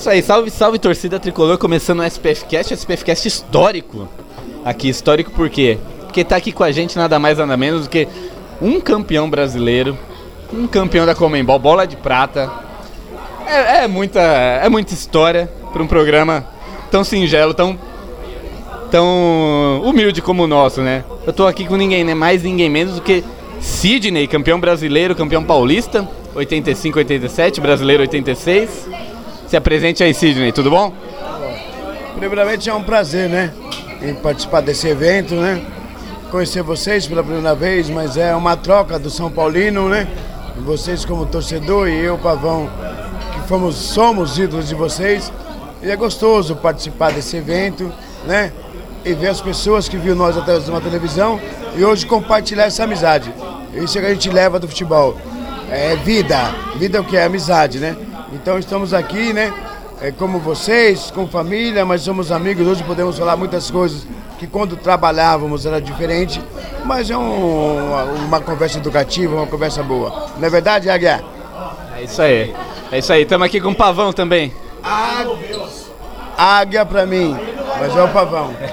Isso aí, salve, salve torcida tricolor, começando o SPF Cast, SPF Cast histórico. Aqui, histórico por quê? Porque tá aqui com a gente nada mais nada menos do que um campeão brasileiro, um campeão da Comembol, bola de prata. É, é muita, é muita história para um programa tão singelo, tão tão humilde como o nosso, né? Eu tô aqui com ninguém, né? Mais ninguém menos do que Sidney, campeão brasileiro, campeão paulista, 85, 87, brasileiro 86. Se apresente aí, Sidney, tudo bom? Primeiramente é um prazer, né? Em participar desse evento, né? Conhecer vocês pela primeira vez, mas é uma troca do São Paulino, né? Vocês como torcedor e eu, Pavão, que fomos, somos ídolos de vocês. E é gostoso participar desse evento, né? E ver as pessoas que viram nós através de uma televisão e hoje compartilhar essa amizade. Isso é que a gente leva do futebol. É vida. Vida é o que é amizade, né? Então estamos aqui, né? É como vocês, com família, mas somos amigos. Hoje podemos falar muitas coisas que quando trabalhávamos era diferente, mas é um, uma, uma conversa educativa, uma conversa boa. Não é verdade, Aguiar? É isso aí. É isso aí. Estamos aqui com o Pavão também. Águia pra mim, mas é o pavão.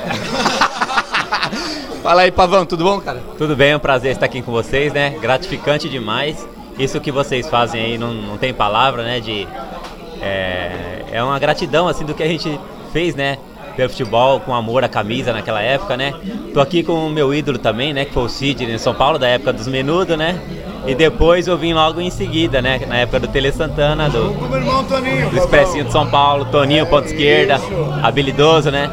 Fala aí, Pavão, tudo bom, cara? Tudo bem, é um prazer estar aqui com vocês, né? Gratificante demais. Isso que vocês fazem aí não, não tem palavra, né? De, é, é uma gratidão, assim, do que a gente fez, né? Pelo futebol, com amor à camisa naquela época, né? Tô aqui com o meu ídolo também, né? Que foi o Sidney em São Paulo, da época dos Menudo, né? E depois eu vim logo em seguida, né? Na época do Tele Santana, do, do Expressinho de São Paulo, Toninho, ponta esquerda, habilidoso, né?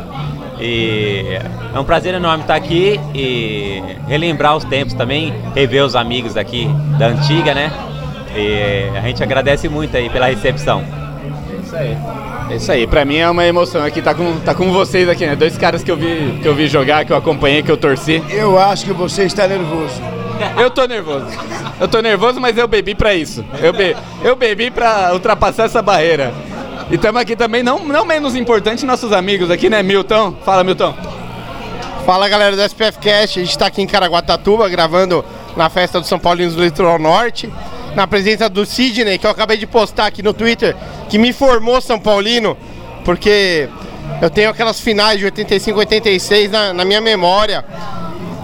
E é um prazer enorme estar aqui e relembrar os tempos também, rever os amigos daqui da antiga, né? E a gente agradece muito aí pela recepção. É isso aí, pra mim é uma emoção aqui, tá com, tá com vocês aqui, né? Dois caras que eu vi, que eu vi jogar, que eu acompanhei, que eu torci. Eu acho que você está nervoso. Eu tô nervoso. Eu tô nervoso, mas eu bebi pra isso. Eu, be, eu bebi pra ultrapassar essa barreira. E estamos aqui também, não, não menos importante, nossos amigos aqui, né, Milton? Fala, Milton. Fala galera do SPF Cast, a gente está aqui em Caraguatatuba gravando na festa do São Paulinos do Litoral Norte, na presença do Sidney, que eu acabei de postar aqui no Twitter, que me formou São Paulino, porque eu tenho aquelas finais de 85, 86 na, na minha memória.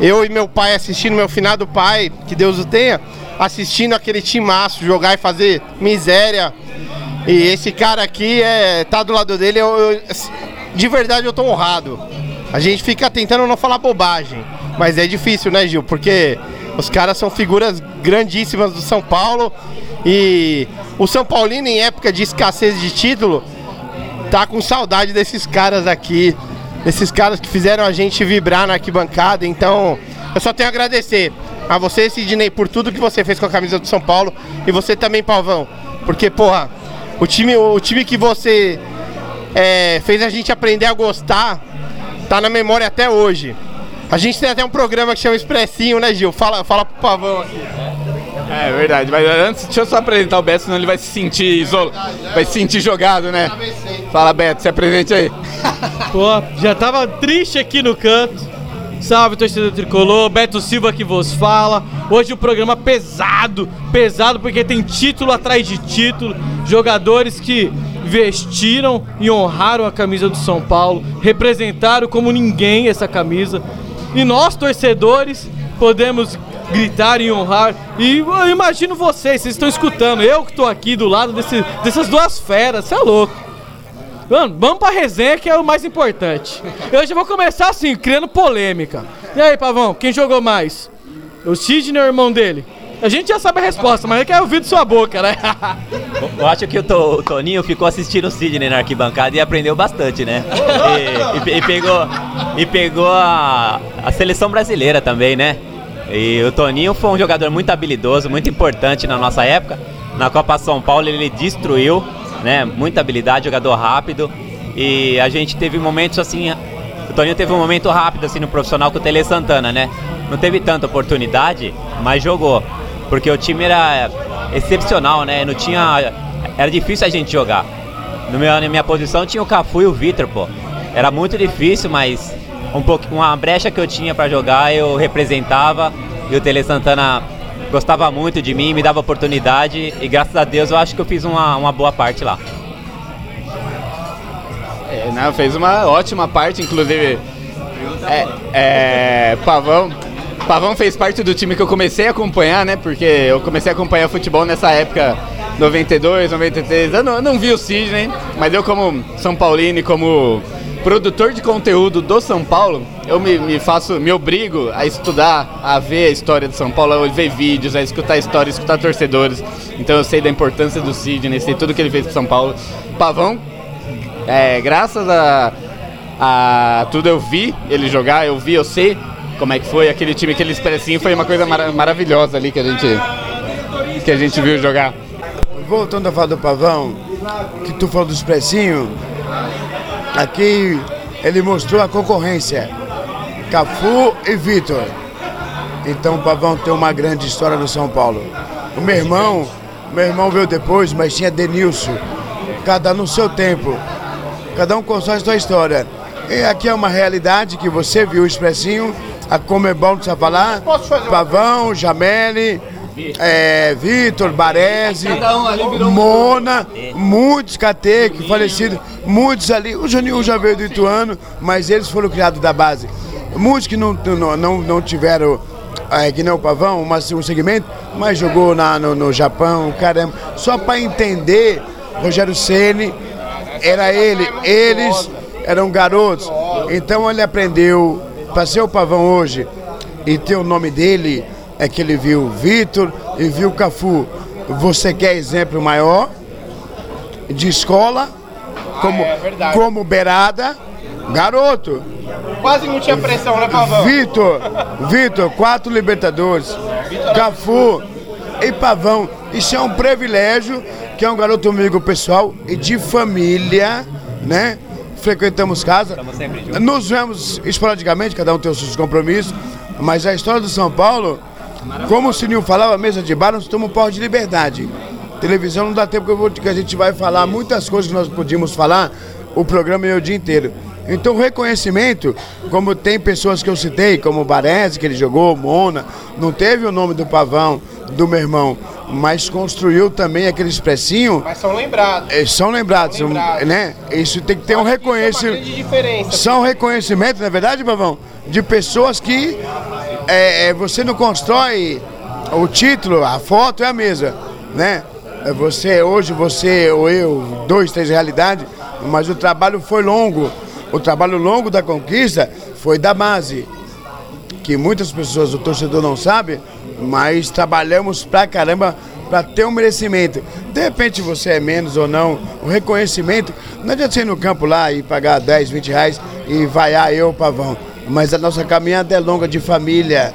Eu e meu pai assistindo, meu finado pai, que Deus o tenha, assistindo aquele timaço jogar e fazer miséria. E esse cara aqui é tá do lado dele, eu, eu- de verdade eu tô honrado. A gente fica tentando não falar bobagem, mas é difícil, né, Gil? Porque os caras são figuras grandíssimas do São Paulo e o São Paulino em época de escassez de título tá com saudade desses caras aqui, desses caras que fizeram a gente vibrar na arquibancada. Então, eu só tenho a agradecer a você, Sidney, por tudo que você fez com a camisa do São Paulo e você também, Palvão, porque, porra, o time, o time que você é, fez a gente aprender a gostar tá na memória até hoje. A gente tem até um programa que chama Expressinho, né, Gil? Fala, fala pro Pavão aqui. É verdade, mas antes deixa eu só apresentar o Beto, senão ele vai se sentir isolado, vai se sentir jogado, né? Fala, Beto, se apresente aí. Pô, já tava triste aqui no canto. Salve, torcedor tricolor. Beto Silva que vos fala. Hoje o programa pesado, pesado porque tem título atrás de título. Jogadores que vestiram e honraram a camisa do São Paulo, representaram como ninguém essa camisa. E nós, torcedores, podemos gritar e honrar. E eu imagino vocês, vocês estão escutando. Eu que tô aqui do lado desse- dessas duas feras, você é louco. Mano, vamos pra resenha que é o mais importante. Eu já vou começar assim, criando polêmica. E aí, Pavão, quem jogou mais? O Sidney ou o irmão dele? A gente já sabe a resposta, mas eu quero ouvir de sua boca, né? Eu acho que o, To- o Toninho ficou assistindo o Sidney na arquibancada e aprendeu bastante, né? E, e e pegou, e pegou a, a seleção brasileira também, né? E o Toninho foi um jogador muito habilidoso, muito importante na nossa época. Na Copa São Paulo ele destruiu, né? Muita habilidade, jogador rápido. E a gente teve momentos assim. O Toninho teve um momento rápido assim no profissional com o Tele Santana, né? Não teve tanta oportunidade, mas jogou. Porque o time era excepcional, né? Não tinha. Era difícil a gente jogar. No meu, na minha posição tinha o Cafu e o Vitor, pô. Era muito difícil, mas um pouco, uma brecha que eu tinha para jogar eu representava e o Tele Santana gostava muito de mim, me dava oportunidade e graças a Deus eu acho que eu fiz uma, uma boa parte lá. É, não, fez uma ótima parte, inclusive. É, é, Pavão. Pavão fez parte do time que eu comecei a acompanhar, né? Porque eu comecei a acompanhar futebol nessa época, 92, 93. Eu não, eu não vi o Sidney, mas eu, como São Paulino e como produtor de conteúdo do São Paulo, eu me, me, faço, me obrigo a estudar, a ver a história do São Paulo, a ver vídeos, a escutar histórias, escutar torcedores. Então eu sei da importância do Sidney, sei tudo que ele fez pro São Paulo. Pavão, é, graças a, a tudo eu vi ele jogar, eu vi, eu sei como é que foi aquele time, aquele expressinho, foi uma coisa mar maravilhosa ali que a gente que a gente viu jogar. Voltando a falar do Pavão, que tu falou do expressinho, aqui ele mostrou a concorrência, Cafu e Vitor. Então o Pavão tem uma grande história no São Paulo. O meu irmão, meu irmão veio depois, mas tinha Denilson, cada no seu tempo. Cada um constrói a sua história. E aqui é uma realidade que você viu o expressinho, a Comebol precisa falar, Pavão, Jamele, é, Vitor, Baresi, Mona, muitos que falecidos, muitos ali. O Juninho já veio do Ituano, mas eles foram criados da base. Muitos que não, não, não, não tiveram, é, que nem o Pavão, mas um segmento, mas jogou na, no, no Japão, caramba. Só para entender, Rogério Ceni era ele, eles eram garotos. Então ele aprendeu para ser o Pavão hoje e ter o nome dele é que ele viu Vitor e viu Cafu. Você quer exemplo maior de escola, como, Ah, é como beirada, garoto. Quase não tinha pressão, né, Pavão? Vitor, Vitor, quatro Libertadores, Cafu e Pavão. Isso é um privilégio, que é um garoto amigo pessoal e de família, né? Frequentamos casa. Nos vemos esporadicamente, cada um tem os seus compromissos, mas a história do São Paulo, como o Sininho falava, mesa de bar, nós estamos um pau de liberdade. Televisão não dá tempo que, vou, que a gente vai falar muitas coisas que nós podíamos falar o programa é o dia inteiro. Então, o reconhecimento, como tem pessoas que eu citei, como o Baresi, que ele jogou, Mona, não teve o nome do Pavão, do meu irmão, mas construiu também aquele expressinho. Mas são lembrados. eh, São lembrados, São lembrados. né? Isso tem que ter um é reconhecimento. diferença. São reconhecimentos, não é verdade, Pavão? De pessoas que é, é, você não constrói o título, a foto é a mesma, né? É Você, hoje, você ou eu, dois, três realidades, mas o trabalho foi longo. O trabalho longo da conquista foi da base, que muitas pessoas, o torcedor não sabe, mas trabalhamos pra caramba para ter um merecimento. De repente você é menos ou não, o reconhecimento, não adianta você ir no campo lá e pagar 10, 20 reais e vaiar eu, pavão. Mas a nossa caminhada é longa de família,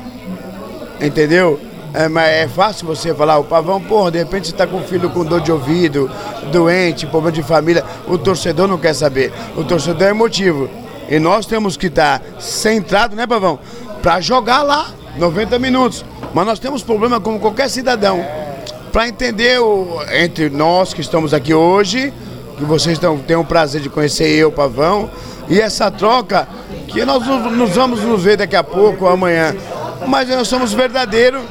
entendeu? É, mas é fácil você falar, o pavão, porra, de repente você está com um filho com dor de ouvido, doente, problema de família. O torcedor não quer saber. O torcedor é emotivo. E nós temos que estar centrado, né, pavão? Para jogar lá 90 minutos. Mas nós temos problema como qualquer cidadão. Para entender o, entre nós que estamos aqui hoje, que vocês tão, têm o prazer de conhecer eu, Pavão, e essa troca, que nós nos, vamos nos ver daqui a pouco ou amanhã. Mas nós somos verdadeiros,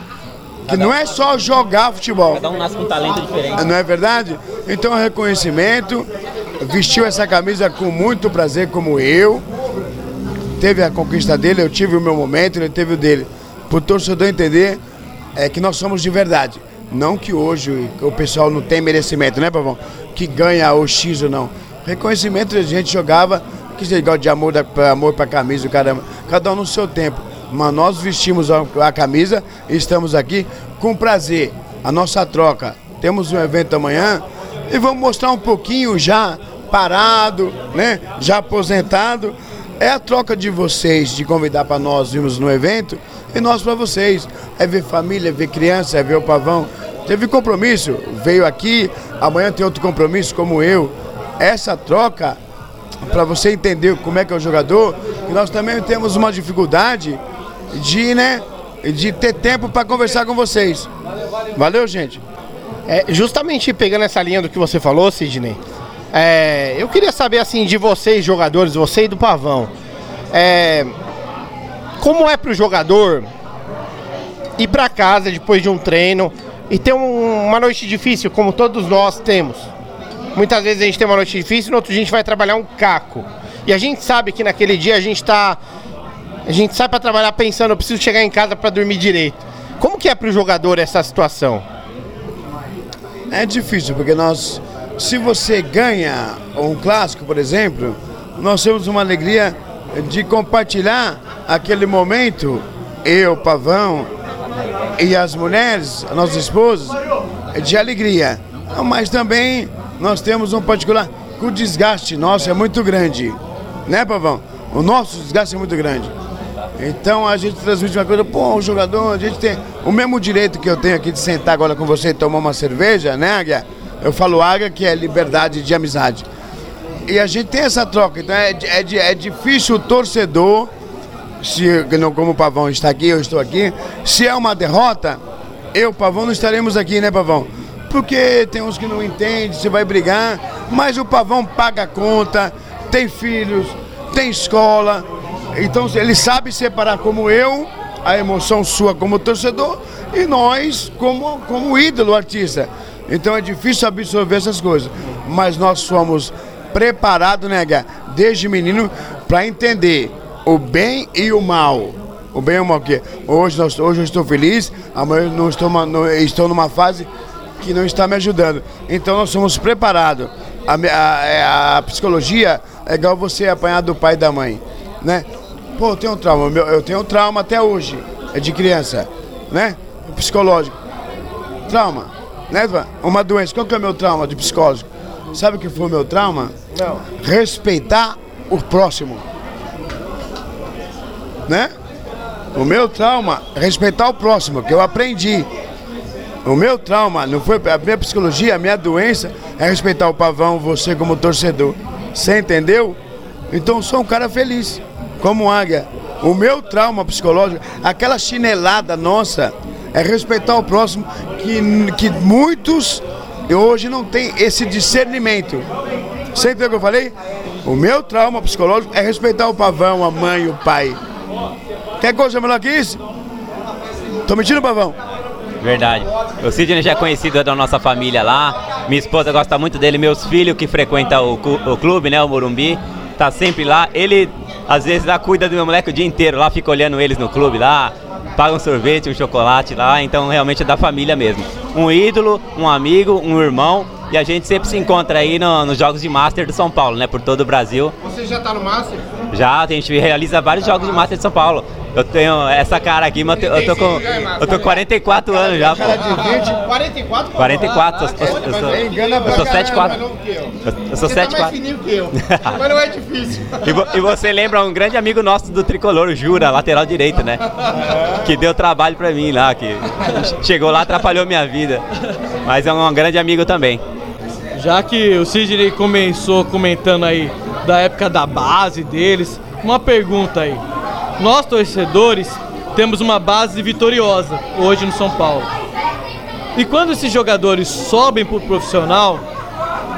que não é só jogar futebol. Cada um nasce com um talento diferente. Não é verdade? Então, reconhecimento. Vestiu essa camisa com muito prazer, como eu. Teve a conquista dele, eu tive o meu momento, ele teve o dele. Para o torcedor entender é que nós somos de verdade. Não que hoje o pessoal não tem merecimento, né, Pavão? Que ganha o X ou não. Reconhecimento a gente jogava, que você gosta de amor, da, pra- amor para camisa, caramba. Cada um no seu tempo. Mas nós vestimos a, a camisa e estamos aqui com prazer. A nossa troca. Temos um evento amanhã e vamos mostrar um pouquinho já parado, né? Já aposentado. É a troca de vocês de convidar para nós irmos no evento e nós para vocês. É ver família, é ver criança, é ver o pavão. Teve compromisso, veio aqui, amanhã tem outro compromisso como eu. Essa troca para você entender como é que é o jogador, que nós também temos uma dificuldade de, né, de ter tempo para conversar com vocês. Valeu, gente. É, justamente pegando essa linha do que você falou, Sidney, é, eu queria saber assim de vocês, jogadores, você e do Pavão. É, como é pro jogador ir para casa depois de um treino e ter um- uma noite difícil, como todos nós temos? Muitas vezes a gente tem uma noite difícil, no outro dia a gente vai trabalhar um caco. E a gente sabe que naquele dia a gente tá. A gente sai para trabalhar pensando, eu preciso chegar em casa para dormir direito. Como que é pro jogador essa situação? É difícil, porque nós, se você ganha um clássico, por exemplo, nós temos uma alegria de compartilhar aquele momento, eu, Pavão, e as mulheres, as nossas esposas, de alegria. Mas também nós temos um particular que o desgaste nosso é muito grande, né, Pavão? O nosso desgaste é muito grande. Então a gente transmite uma coisa, pô, o jogador, a gente tem o mesmo direito que eu tenho aqui de sentar agora com você e tomar uma cerveja, né, Águia? Eu falo Águia, que é liberdade de amizade. E a gente tem essa troca, então é, é, di- é difícil o torcedor, se, não como o Pavão está aqui, eu estou aqui, se é uma derrota, eu, Pavão, não estaremos aqui, né, Pavão? Porque tem uns que não entendem, você vai brigar, mas o Pavão paga a conta, tem filhos, tem escola, então ele sabe separar como eu, a emoção sua como torcedor, e nós como, como ídolo artista. Então é difícil absorver essas coisas, mas nós somos preparados, né, Gá, desde menino, para entender o bem e o mal. O bem e o mal que hoje, nós, hoje eu estou feliz, amanhã eu não estou, não- estou numa fase que não está me ajudando. Então nós somos preparados. A, a- é, a psicologia é igual você apanhar do pai e da mãe, né? Pô, eu tenho um trauma, eu tenho um trauma até hoje, é de criança, né? Psicológico. Trauma, né? Uma doença. Qual que é o meu trauma de psicológico? Sabe o que foi o meu trauma? Não. Respeitar o próximo. Né? O meu trauma é respeitar o próximo, que eu aprendi. O meu trauma, não foi a minha psicologia, a minha doença é respeitar o pavão, você como torcedor. Você entendeu? Então sou um cara feliz, como águia. O meu trauma psicológico, aquela chinelada nossa, é respeitar o próximo, que, que muitos hoje não têm esse discernimento. Você entendeu o que eu falei? O meu trauma psicológico é respeitar o pavão, a mãe, o pai. Quer coisa melhor que isso? Tô mentindo, pavão? Verdade. O Sidney já é conhecido da nossa família lá. Minha esposa gosta muito dele, meus filhos que frequentam o, o clube, né, o Morumbi, tá sempre lá. Ele às vezes lá cuida do meu moleque o dia inteiro, lá fica olhando eles no clube lá, paga um sorvete, um chocolate lá, então realmente é da família mesmo. Um ídolo, um amigo, um irmão, e a gente sempre se encontra aí no- nos jogos de Master do São Paulo, né, por todo o Brasil. Você já tá no Master? Já, a gente realiza vários jogos de Master de São Paulo. Eu tenho essa cara aqui, mas eu tô, eu com eu tô com 44 anos já, pô. 44? 44, eu sou- eu sou- eu sou 7'4". Eu- Eu sou Você tá mais 7'4". fininho que eu. Mas não é difícil. E, e você lembra um grande amigo nosso do tricolor, o Jura, lateral direito, né? Que deu trabalho pra mim lá, que chegou lá, atrapalhou minha vida. Mas é um grande amigo também. Já que o Sidney começou comentando aí da época da base deles, uma pergunta aí. Nós, torcedores, temos uma base vitoriosa hoje no São Paulo. E quando esses jogadores sobem pro profissional,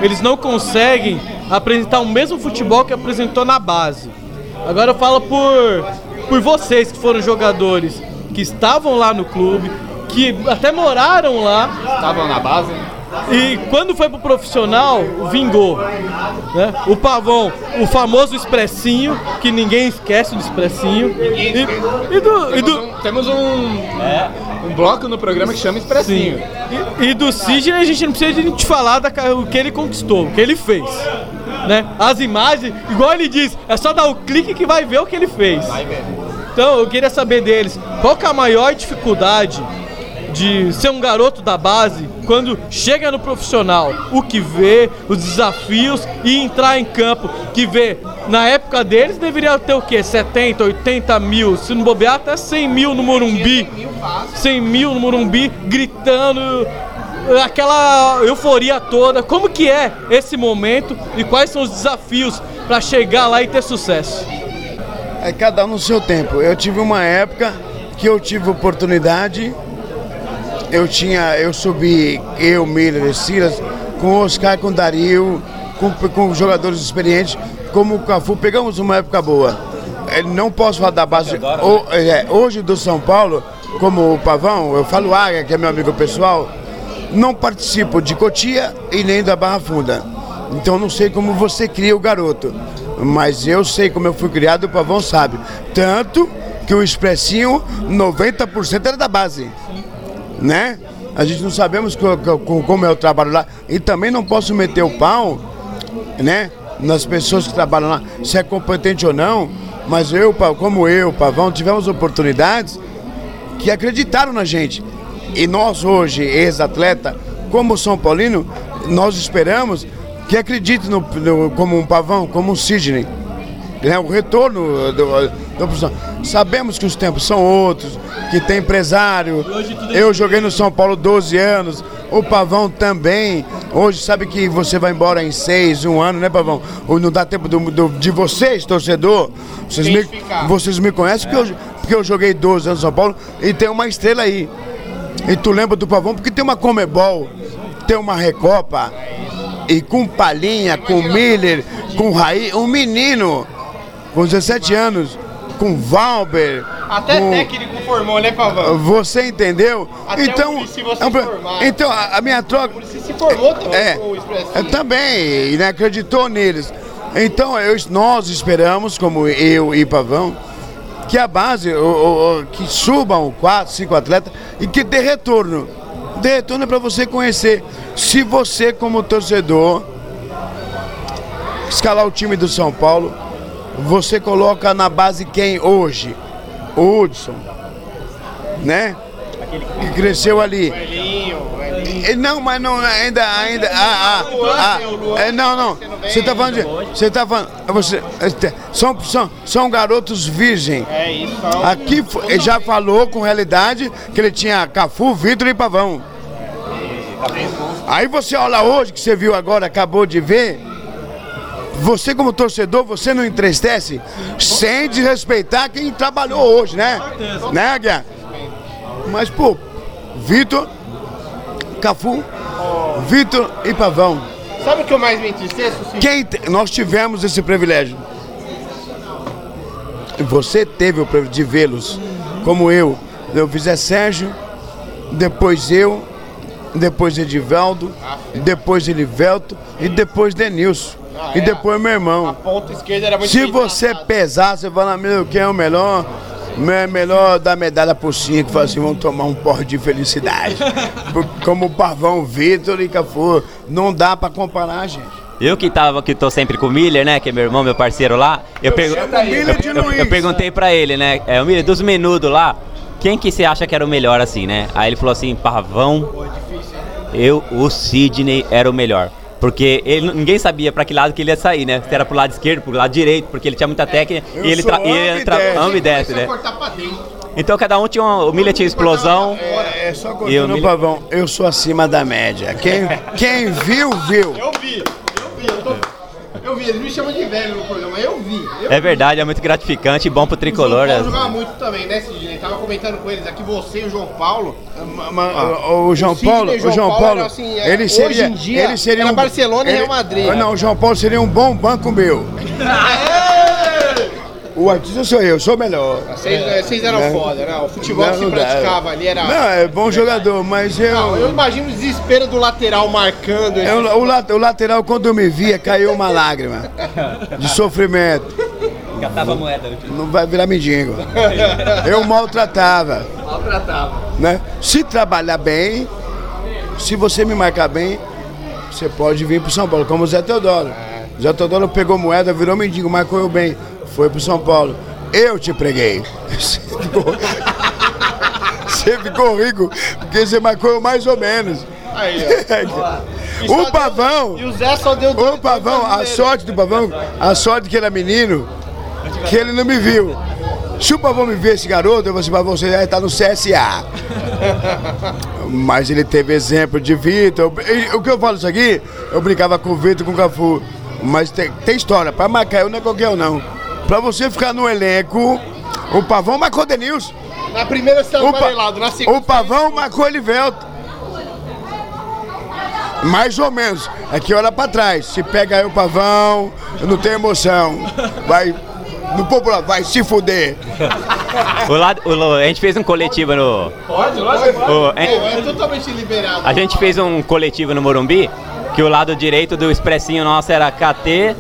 eles não conseguem apresentar o mesmo futebol que apresentou na base. Agora eu falo por, por vocês que foram jogadores que estavam lá no clube, que até moraram lá, Estavam na base. E quando foi pro profissional, vingou. Né? O Pavão, o famoso expressinho, que ninguém esquece do expressinho. E, e do, e do, Temos um, um bloco no programa que chama Expressinho. e, e do Sidney a gente não precisa de te falar da, o que ele conquistou, o que ele fez. Né? As imagens, igual ele diz, é só dar o clique que vai ver o que ele fez. Então eu queria saber deles, qual que é a maior dificuldade de ser um garoto da base quando chega no profissional, o que vê, os desafios e entrar em campo, que vê, na época deles deveria ter o quê? 70, 80 mil, se não bobear até 100 mil no Morumbi, 100 mil no Morumbi, gritando, aquela euforia toda. Como que é esse momento e quais são os desafios para chegar lá e ter sucesso? É cada um no seu tempo. Eu tive uma época que eu tive oportunidade. Eu tinha, eu subi, eu, Miller e Silas, com o Oscar, com o Dario, com, com jogadores experientes, como o Cafu, pegamos uma época boa. Eh, Não posso falar da base. o- é, hoje do São Paulo, como o Pavão, eu falo Águia, que é meu amigo pessoal, não participo de Cotia e nem da Barra Funda. Então não sei como você cria o garoto. Mas eu sei como eu fui criado, o Pavão sabe. Tanto que o Expressinho, 90% era da base. Né? A gente não sabemos co- co- como é o trabalho lá. E também não posso meter o pau, né? Nas pessoas que trabalham lá, se é competente ou não. Mas eu, como eu, Pavão, tivemos oportunidades que acreditaram na gente. E nós hoje, ex-atleta, como São Paulino, nós esperamos que acredite no, no- como um Pavão, como um Sidney. Né? O retorno do, profissão. Sabemos que os tempos são outros, que tem empresário. Eu joguei no São Paulo 12 anos, o Pavão também. Hoje sabe que você vai embora em seis, um ano, né, Pavão? Ou não dá tempo do- do- de vocês, torcedor. Vocês me, vocês me conhecem porque eu, porque eu joguei 12 anos no São Paulo e tem uma estrela aí. E tu lembra do Pavão porque tem uma Comebol, tem uma Recopa. E com Palhinha, com Miller, com Raí, um menino com 17 anos, com Valber. Até com... técnico formou, né, Pavão? Você entendeu? Até então, o Muricy você é um formar. então a, a minha troca. Você se formou também É, o eu também, e né, acreditou neles. Então eu- nós esperamos, como eu e Pavão, que a base, o- o- o- que subam quatro, cinco atletas e que dê retorno. Dê retorno é para você conhecer. Se você, como torcedor, escalar o time do São Paulo, você coloca na base quem hoje? O Hudson, né? Que cresceu ali. Não, mas não, ainda, ainda, ah, ah, ah, é, não, não, você tá falando de, você tá falando, você, este, são, são, são garotos virgem. É isso. Aqui já falou com realidade que ele tinha Cafu, Vitor e Pavão. Aí você olha hoje, que você viu agora, acabou de ver, você como torcedor, você não entristece sem desrespeitar quem trabalhou hoje, né? Né, Guia? Mas, pô, Vitor, Cafu, Vitor e Pavão. Sabe o que eu mais me entristeço? Quem nós tivemos esse privilégio. Você teve o privilégio de vê-los, como eu. Eu fiz é Sérgio, depois eu, depois Edivaldo, depois Elivelto e depois Denilson. E depois meu irmão. A ponta esquerda era muito Se você pesar, você fala, meu, quem é o melhor? É melhor dar medalha por cinco, fala assim, vamos tomar um porre de felicidade. Como o Pavão, Vitor e Cafu. Não dá pra comparar, gente. Eu que tava, que tô sempre com o Miller, né? Que é meu irmão, meu parceiro lá. Eu, pergu- chamo o Miller de eu- eu- eu perguntei pra ele, né? É, o Miller, dos menudos lá, quem que você acha que era o melhor assim, né? Aí ele falou assim, Pavão, eu, o Sidney era o melhor. Porque ele, ninguém sabia pra que lado que ele ia sair, né? Se era pro lado esquerdo, pro lado direito, porque ele tinha muita técnica Eu e ele, tra- e ele tra- ambidestro. ambidestro, Começou a né? Então cada um tinha uma, o Miller tinha explosão. É, é só E o cortando o Miller- Pavão. Eu sou acima da média. Quem, quem viu, viu. Eu vi, eu vi, eu tô... Eu vi, eles me chamam de velho no programa, eu vi. Eu É verdade, é muito gratificante e bom pro O tricolor. João Paulo né? jogava muito também, né, Sidney? Tava comentando com eles aqui, você e o João Paulo. o, o João Sidney Paulo, e o João João Paulo Paulo, era assim, é, ele hoje seria, em dia, ele seria era um Barcelona e ele- Real Madrid. Não, o João Paulo seria um bom banco meu. O artista sou eu, sou melhor. Vocês, eh, vocês eram Não. foda, né? O futebol Não, que se praticava ali era. Não, é bom jogador, mas eu. Não, eu imagino o desespero do lateral marcando. esse- eu- o, o lateral, quando eu me via, caiu uma lágrima de sofrimento. Catava moeda. Não vai virar mendigo. Eu maltratava. Maltratava. né? Se trabalhar bem, se você me marcar bem, você pode vir pro São Paulo, como o Zé Teodoro. Zé Teodoro pegou moeda, virou mendigo, marcou eu bem, foi pro São Paulo. Eu te preguei. Você ficou, você ficou rico, porque você marcou mais ou menos. Aí, ó. Só O deu- Pavão, E o Zé só deu o Pavão, a sorte do Pavão, a sorte que ele era menino, que ele não me viu. Se o Pavão me ver esse garoto, eu vou dizer pra você, ele tá no CSA. Mas ele teve exemplo de Vitor. O que eu falo isso aqui, eu brincava com o Vitor com o Cafu. Mas tem, tem história, pra marcar eu não é qualquer um não. Pra você ficar no elenco, o Pavão marcou o Denilson. Na primeira você tá O, amarelado, na segunda. o Pavão marcou Elivelto. Mais ou menos. Aqui olha pra trás. Se pega aí o Pavão, eu não tenho emoção. Vai. No popular, vai se fuder. O lado, o- a gente fez um coletivo no. Pode, lógico. Pô, é totalmente liberado. A gente fez um coletivo no Morumbi que o lado direito do expressinho nosso era KT,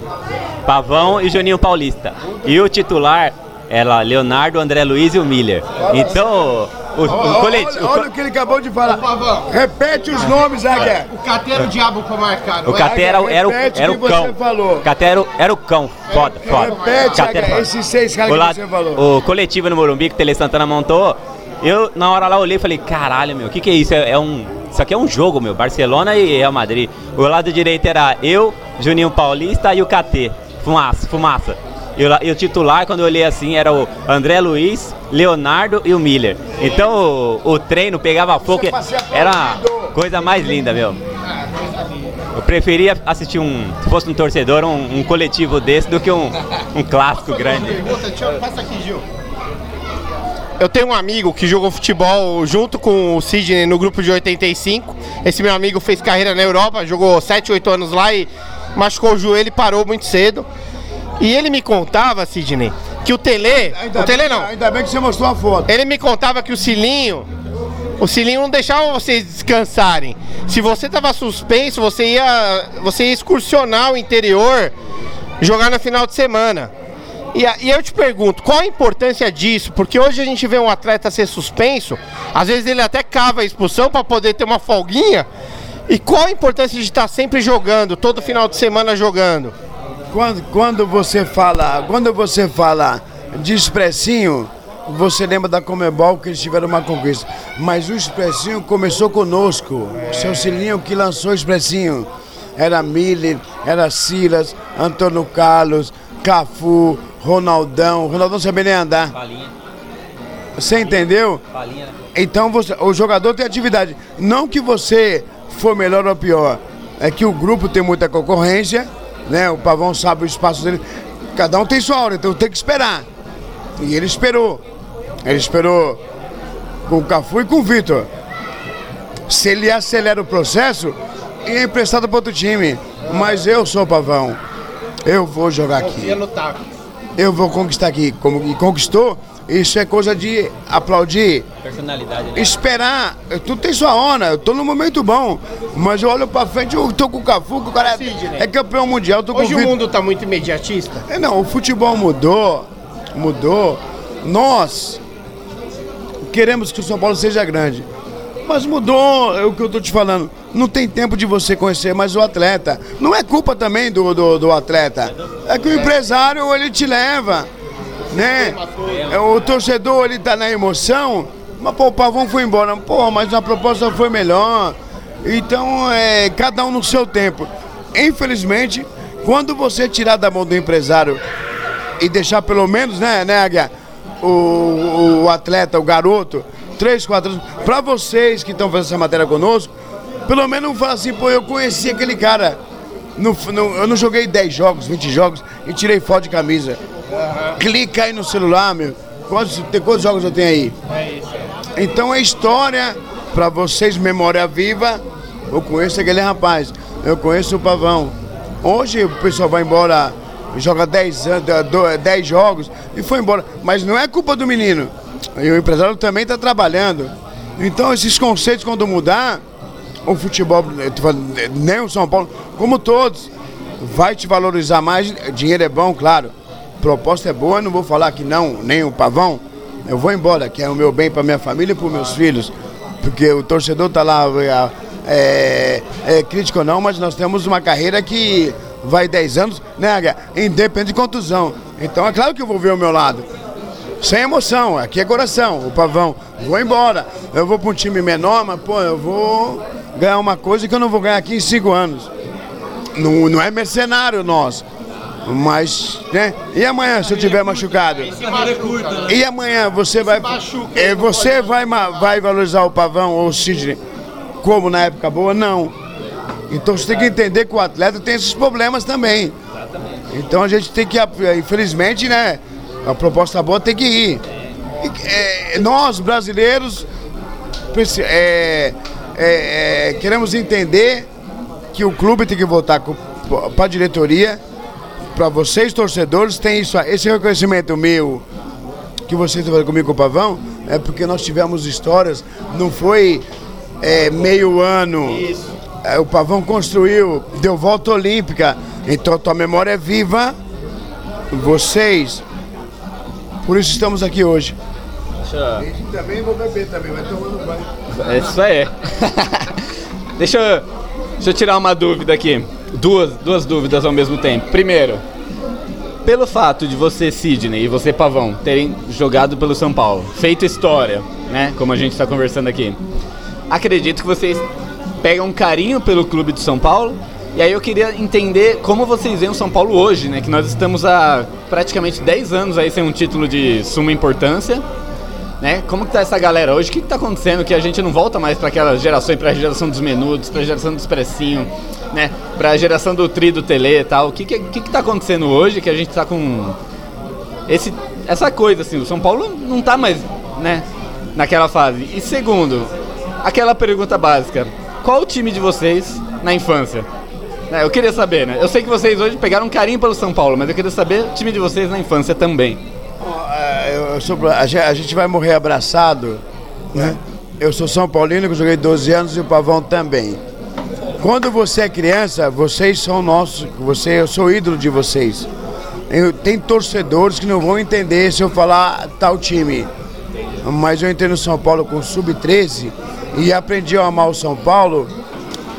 Pavão e Juninho Paulista. E o titular era Leonardo, André Luiz e o Miller. Então, o, o coletivo. Olha, olha o que ele acabou de falar. Pavão. Repete os nomes, Águia. O cateiro o diabo pra marcar. O KT era, o- era, o, era o o que cão. você falou. O KT era, o- era o cão. Foda, foda. Repete, era foda. esses seis caras o, que lado- você falou. o coletivo no Morumbi que o Tele Santana montou, eu na hora lá olhei e falei, caralho, meu, o que, que é isso? É, é um. Isso aqui é um jogo, meu. Barcelona e Real Madrid. O lado direito era eu, Juninho Paulista e o KT. Fumaça, fumaça. E o, la- o titular, quando eu olhei assim, era o André Luiz, Leonardo e o Miller. Então o, o treino pegava fogo. Era a coisa mais linda, meu. Eu preferia assistir um, se fosse um torcedor, um, um coletivo desse do que um, um clássico grande. Passa aqui, Gil. Eu tenho um amigo que jogou futebol junto com o Sidney no grupo de 85. Esse meu amigo fez carreira na Europa, jogou 7, 8 anos lá e machucou o joelho e parou muito cedo. E ele me contava, Sidney, que o Tele. Ainda O Tele bem- não. Ainda bem que você mostrou a foto. Ele me contava que o Cilinho. O Cilinho não deixava vocês descansarem. Se você tava suspenso, você ia. Você ia excursionar o interior, jogar no final de semana. E, eu te pergunto, qual a importância disso? Porque hoje a gente vê um atleta ser suspenso, às vezes ele até cava a expulsão para poder ter uma folguinha. E qual a importância de estar sempre jogando, todo final de semana jogando? Quando, quando você fala, quando você fala de expressinho, você lembra da Comebol que eles tiveram uma conquista. Mas o expressinho começou conosco. Seu Cilinho que lançou o expressinho. Era Miller, era Silas, Antônio Carlos, Cafu, Ronaldão. Ronaldão sabia nem andar. Você entendeu? Então você, o jogador tem atividade. Não que você for melhor ou pior. É que o grupo tem muita concorrência, né? O Pavão sabe o espaço dele. Cada um tem sua hora, então tem que esperar. E ele esperou. Ele esperou com o Cafu e com o Vitor. Se ele acelera o processo, é emprestado para outro time. Mas eu sou o Pavão. Eu vou jogar aqui no taco. Eu vou conquistar aqui, como e conquistou, isso é coisa de aplaudir, Personalidade, né? esperar. Tudo tem sua hora, eu tô num momento bom, mas eu olho pra frente, eu tô com o Cafu, que o cara é, é campeão mundial, tô com Hoje o mundo tá muito imediatista. É, não, o futebol mudou, mudou. Nós queremos que o São Paulo seja grande. Mas mudou, é o que eu tô te falando. Não tem tempo de você conhecer mais o atleta. Não é culpa também do, do, do atleta. É que o empresário, ele te leva. Né? É, O torcedor, ele tá na emoção. Mas, pô, o Pavão foi embora. Pô, mas a proposta foi melhor. Então, é cada um no seu tempo. Infelizmente, quando você tirar da mão do empresário e deixar pelo menos, né, né? O, o atleta, o garoto, três, quatro anos, pra vocês que estão fazendo essa matéria conosco, pelo menos falar assim, pô, eu conheci aquele cara. No, no- eu não joguei 10 jogos, 20 jogos e tirei foto de camisa. Clica aí no celular, meu. Quantos, tem, quantos jogos eu tenho aí? Então é história pra vocês, memória viva. Eu conheço aquele rapaz, eu conheço o Pavão. Hoje o pessoal vai embora, joga 10 anos, do- 10 jogos e foi embora. Mas não é culpa do menino. E o empresário também está trabalhando. Então esses conceitos quando mudar, o futebol, nem o São Paulo, como todos, vai te valorizar mais. Dinheiro é bom, claro. Proposta é boa, não vou falar que não, nem o pavão. Eu vou embora, que é o meu bem para minha família e para meus filhos. Porque o torcedor tá lá, é, é crítico ou não, mas nós temos uma carreira que vai 10 anos, né, Águia? independente de contusão. Então é claro que eu vou ver o meu lado. Sem emoção, aqui é coração, o pavão. Vou embora. Eu vou para um time menor, mas pô, eu vou ganhar uma coisa que eu não vou ganhar aqui em cinco anos. Não, não é mercenário nosso. Mas, né? E amanhã, se eu tiver machucado? E amanhã você vai. É, você vai, vai valorizar o pavão ou o Sidney como na época boa? Não. Então você tem que entender que o atleta tem esses problemas também. Então a gente tem que, infelizmente, né? A proposta boa tem que ir. E, é, nós, brasileiros, é, é, é, queremos entender que o clube tem que voltar para a diretoria, para vocês, torcedores, tem isso, esse reconhecimento meu que vocês estão fazendo comigo com o Pavão, é porque nós tivemos histórias, não foi é, meio ano. É, o Pavão construiu, deu volta olímpica, então a tua memória é viva. Vocês, por isso estamos aqui hoje. Também vou beber também, vai tomando banho. É isso aí. deixa, eu, deixa eu tirar uma dúvida aqui. Duas, duas dúvidas ao mesmo tempo. Primeiro, pelo fato de você, Sidney, e você, Pavão, terem jogado pelo São Paulo, feito história, né? Como a gente está conversando aqui. Acredito que vocês pegam um carinho pelo clube de São Paulo. E aí eu queria entender como vocês veem o São Paulo hoje, né? Que nós estamos há praticamente 10 anos aí sem um título de suma importância né? Como que tá essa galera hoje? O que, que tá acontecendo que a gente não volta mais para aquela geração, para a geração dos menudos, para a geração do expressinho, né? Para a geração do tri do tele e tal. O que que, que que tá acontecendo hoje que a gente tá com esse essa coisa assim, o São Paulo não tá mais, né, naquela fase. E segundo, aquela pergunta básica: qual o time de vocês na infância? Né, eu queria saber, né? Eu sei que vocês hoje pegaram um carinho pelo São Paulo, mas eu queria saber o time de vocês na infância também. É, eu- sou- a, ge- a gente vai morrer abraçado, né? Eu sou São Paulino, que joguei 12 anos e o Pavão também. Quando você é criança, vocês são nossos, você, eu sou ídolo de vocês. Eu, tem torcedores que não vão entender se eu falar tal time. Mas eu entrei no São Paulo com sub-13 e aprendi a amar o São Paulo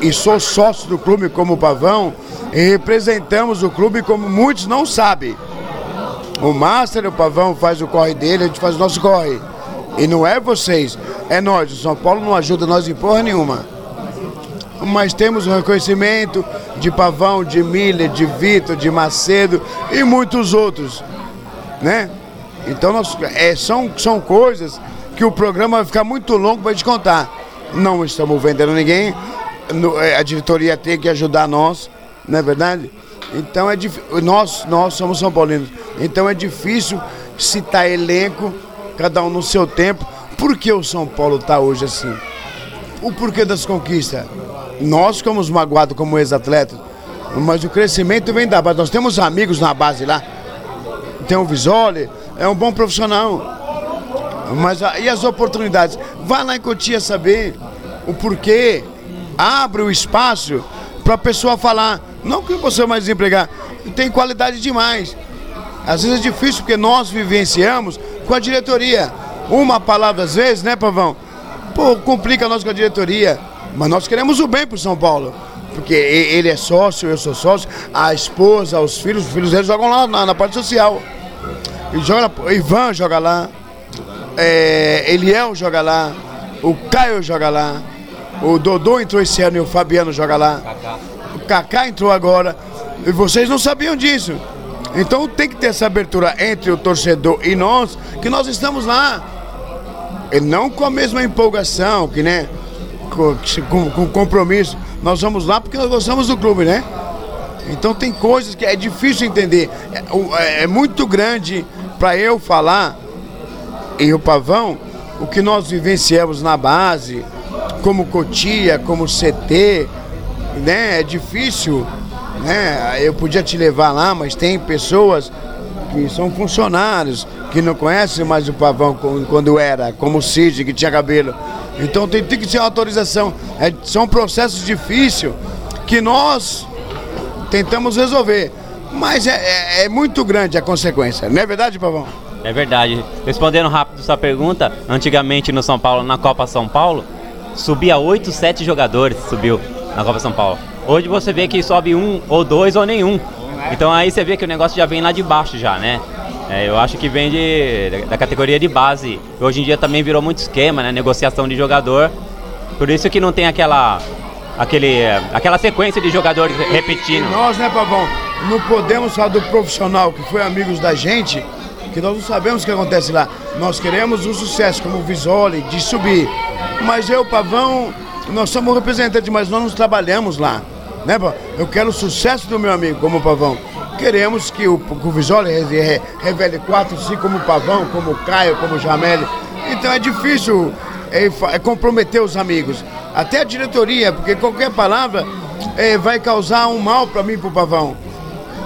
e sou sócio do clube como Pavão e representamos o clube como muitos não sabem. O Master, o Pavão faz o corre dele, a gente faz o nosso corre. E não é vocês, é nós. O São Paulo não ajuda nós em porra nenhuma. Mas temos o reconhecimento de Pavão, de Miller, de Vitor, de Macedo e muitos outros. Né? Então nós, é, são, são coisas que o programa vai ficar muito longo para gente contar. Não estamos vendendo ninguém, a diretoria tem que ajudar nós, não é verdade? Então é difí- nós, nós somos São Paulinos. Então é difícil citar elenco, cada um no seu tempo. Por que o São Paulo está hoje assim? O porquê das conquistas? Nós ficamos magoados como ex-atletas, mas o crescimento vem da base. Nós temos amigos na base lá. Tem o Visoli, é um bom profissional. Mas e as oportunidades? Vá lá em Cotia saber o porquê. Abre o espaço para a pessoa falar. Não que você é mais desempregado. Tem qualidade demais. Às vezes é difícil porque nós vivenciamos com a diretoria. Uma palavra às vezes, né, Pavão? Pô, complica nós com a diretoria. Mas nós queremos o bem pro São Paulo. Porque ele é sócio, eu sou sócio, a esposa, os filhos, os filhos deles jogam lá na, na parte social. E joga, Ivan joga lá, é, Eliel joga lá, o Caio joga lá, o Dodô entrou esse ano e o Fabiano joga lá. O Kaká entrou agora. E vocês não sabiam disso. Então tem que ter essa abertura entre o torcedor e nós, que nós estamos lá. E não com a mesma empolgação, que né? Com, com, com compromisso. Nós vamos lá porque nós gostamos do clube, né? Então tem coisas que é difícil entender. É, é- é muito grande para eu falar e o Pavão o que nós vivenciamos na base, como Cotia, como CT, né? É difícil, né? Eu podia te levar lá, mas tem pessoas que são funcionários, que não conhecem mais o Pavão quando era, como o Cid, que tinha cabelo. Então tem, tem que ter autorização. É, são processos difíceis que nós tentamos resolver. Mas é, é- é muito grande a consequência, não é verdade, Pavão? É verdade. Respondendo rápido sua pergunta, antigamente no São Paulo, na Copa São Paulo, subia 8, 7 jogadores, subiu na Copa São Paulo. Hoje você vê que sobe um, ou dois, ou nenhum. Então aí você vê que o negócio já vem lá de baixo já, né? É, eu acho que vem de, da categoria de base. Hoje em dia também virou muito esquema, né? Negociação de jogador. Por isso que não tem aquela, aquele, aquela sequência de jogadores repetindo. Nós, né, Pavão? não podemos falar do profissional que foi amigos da gente, que nós não sabemos o que acontece lá. Nós queremos o sucesso, como o Visoli, de subir. Mas eu, Pavão, nós somos representantes, mas nós não trabalhamos lá. Né, eu quero o sucesso do meu amigo, como o Pavão. Queremos que o, o re- revele quatro, cinco como o Pavão, como o Caio, como o Jamel. Então é difícil é, é comprometer os amigos. Até a diretoria, porque qualquer palavra é, vai causar um mal para mim e pro Pavão.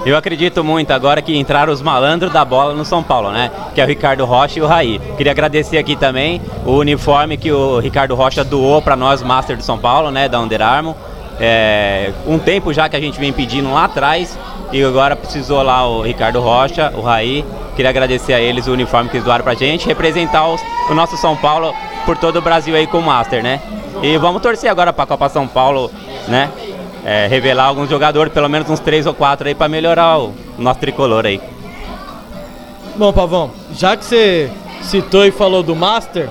Eu acredito muito agora que entraram os malandros da bola no São Paulo, né? Que é o Ricardo Rocha e o Raí. Queria agradecer aqui também o uniforme que o Ricardo Rocha doou para nós, Master do São Paulo, né? Da Under Armour. É, um tempo já que a gente vem pedindo lá atrás e agora precisou lá o Ricardo Rocha, o Raí. Queria agradecer a eles o uniforme que eles doaram pra gente, representar os- o nosso São Paulo por todo o Brasil aí com o Master, né? E vamos torcer agora pra Copa São Paulo, né? É, revelar alguns jogadores, pelo menos uns três ou quatro aí pra melhorar o nosso tricolor aí. Bom, Pavão, já que você citou e falou do Master,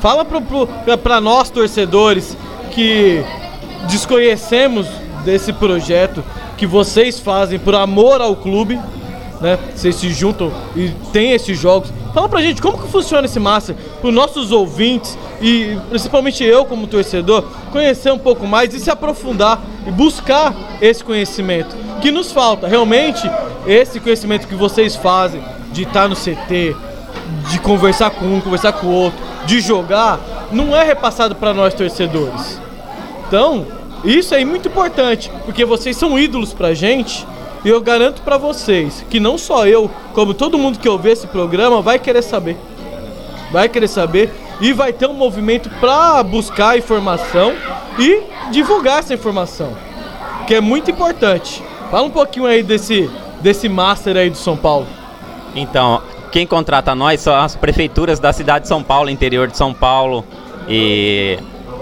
fala pra nós torcedores que desconhecemos desse projeto que vocês fazem por amor ao clube, né? Vocês se juntam e tem esses jogos. Fala pra gente como que funciona esse Master, para nossos ouvintes e principalmente eu como torcedor, conhecer um pouco mais e se aprofundar e buscar esse conhecimento que nos falta. Realmente, esse conhecimento que vocês fazem de estar no CT, de conversar com um, conversar com o outro, de jogar, não é repassado para nós torcedores. Então, isso é muito importante, porque vocês são ídolos pra gente. E eu garanto pra vocês que não só eu, como todo mundo que ouvir esse programa vai querer saber. Vai querer saber e vai ter um movimento pra buscar informação e divulgar essa informação, que é muito importante. Fala um pouquinho aí desse desse master aí do São Paulo. Então, quem contrata nós são as prefeituras da cidade de São Paulo, interior de São Paulo. E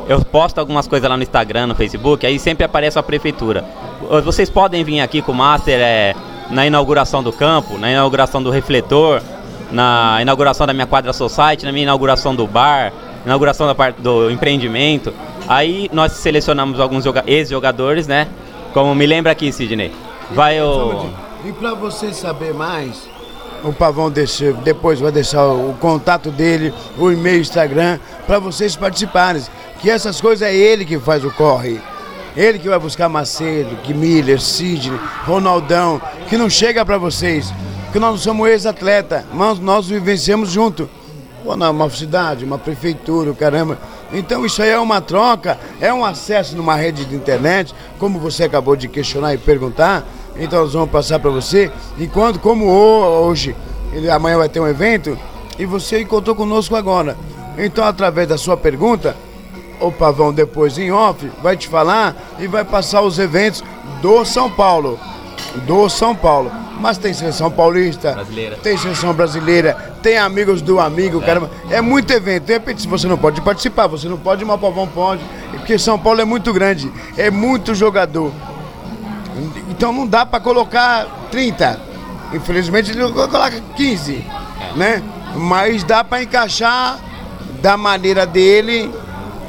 eu posto algumas coisas lá no Instagram, no Facebook, aí sempre aparece a prefeitura. Vocês podem vir aqui com o Master é, na inauguração do campo, na inauguração do refletor, na inauguração da minha quadra society, na minha inauguração do bar, inauguração da parte do empreendimento. Aí nós selecionamos alguns joga- ex-jogadores, né? Como me lembra aqui, Sidney. Vai o. E para você saber mais, o Pavão depois vai deixar o, contato dele, o e-mail, Instagram, para vocês participarem. Que essas coisas é ele que faz o corre. Ele que vai buscar Macedo, que Miller, Sidney, Ronaldão, que não chega para vocês. Que nós não somos ex-atleta, mas nós vivenciamos junto. Pô, uma cidade, uma prefeitura, caramba. Então isso aí é uma troca, é um acesso numa rede de internet, como você acabou de questionar e perguntar. Então nós vamos passar para você. Enquanto, como ho- hoje, amanhã vai ter um evento, e você encontrou conosco agora. Então, através da sua pergunta, o Pavão depois em off vai te falar e vai passar os eventos do São Paulo. Do São Paulo. Mas tem seleção paulista, Brasileira. tem seleção brasileira, tem amigos do amigo, caramba. É muito evento. De repente, se você não pode participar, você não pode, mas o Pavão pode. Porque São Paulo é muito grande, é muito jogador. Então não dá para colocar 30. Infelizmente ele coloca 15, né? Mas dá para encaixar da maneira dele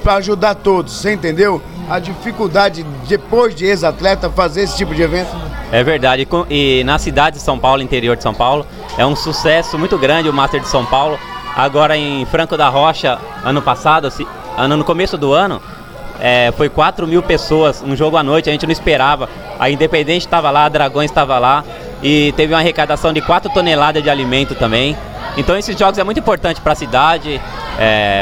para ajudar todos, você entendeu? A dificuldade depois de ex-atleta fazer esse tipo de evento. É verdade. E na cidade de São Paulo, interior de São Paulo, é um sucesso muito grande o Master de São Paulo. Agora em Franco da Rocha, ano passado, ano no começo do ano, é, foi 4 mil pessoas, um jogo à noite, a gente não esperava. A Independente estava lá, a Dragões estava lá e teve uma arrecadação de 4 toneladas de alimento também. Então esses jogos é muito importante para a cidade,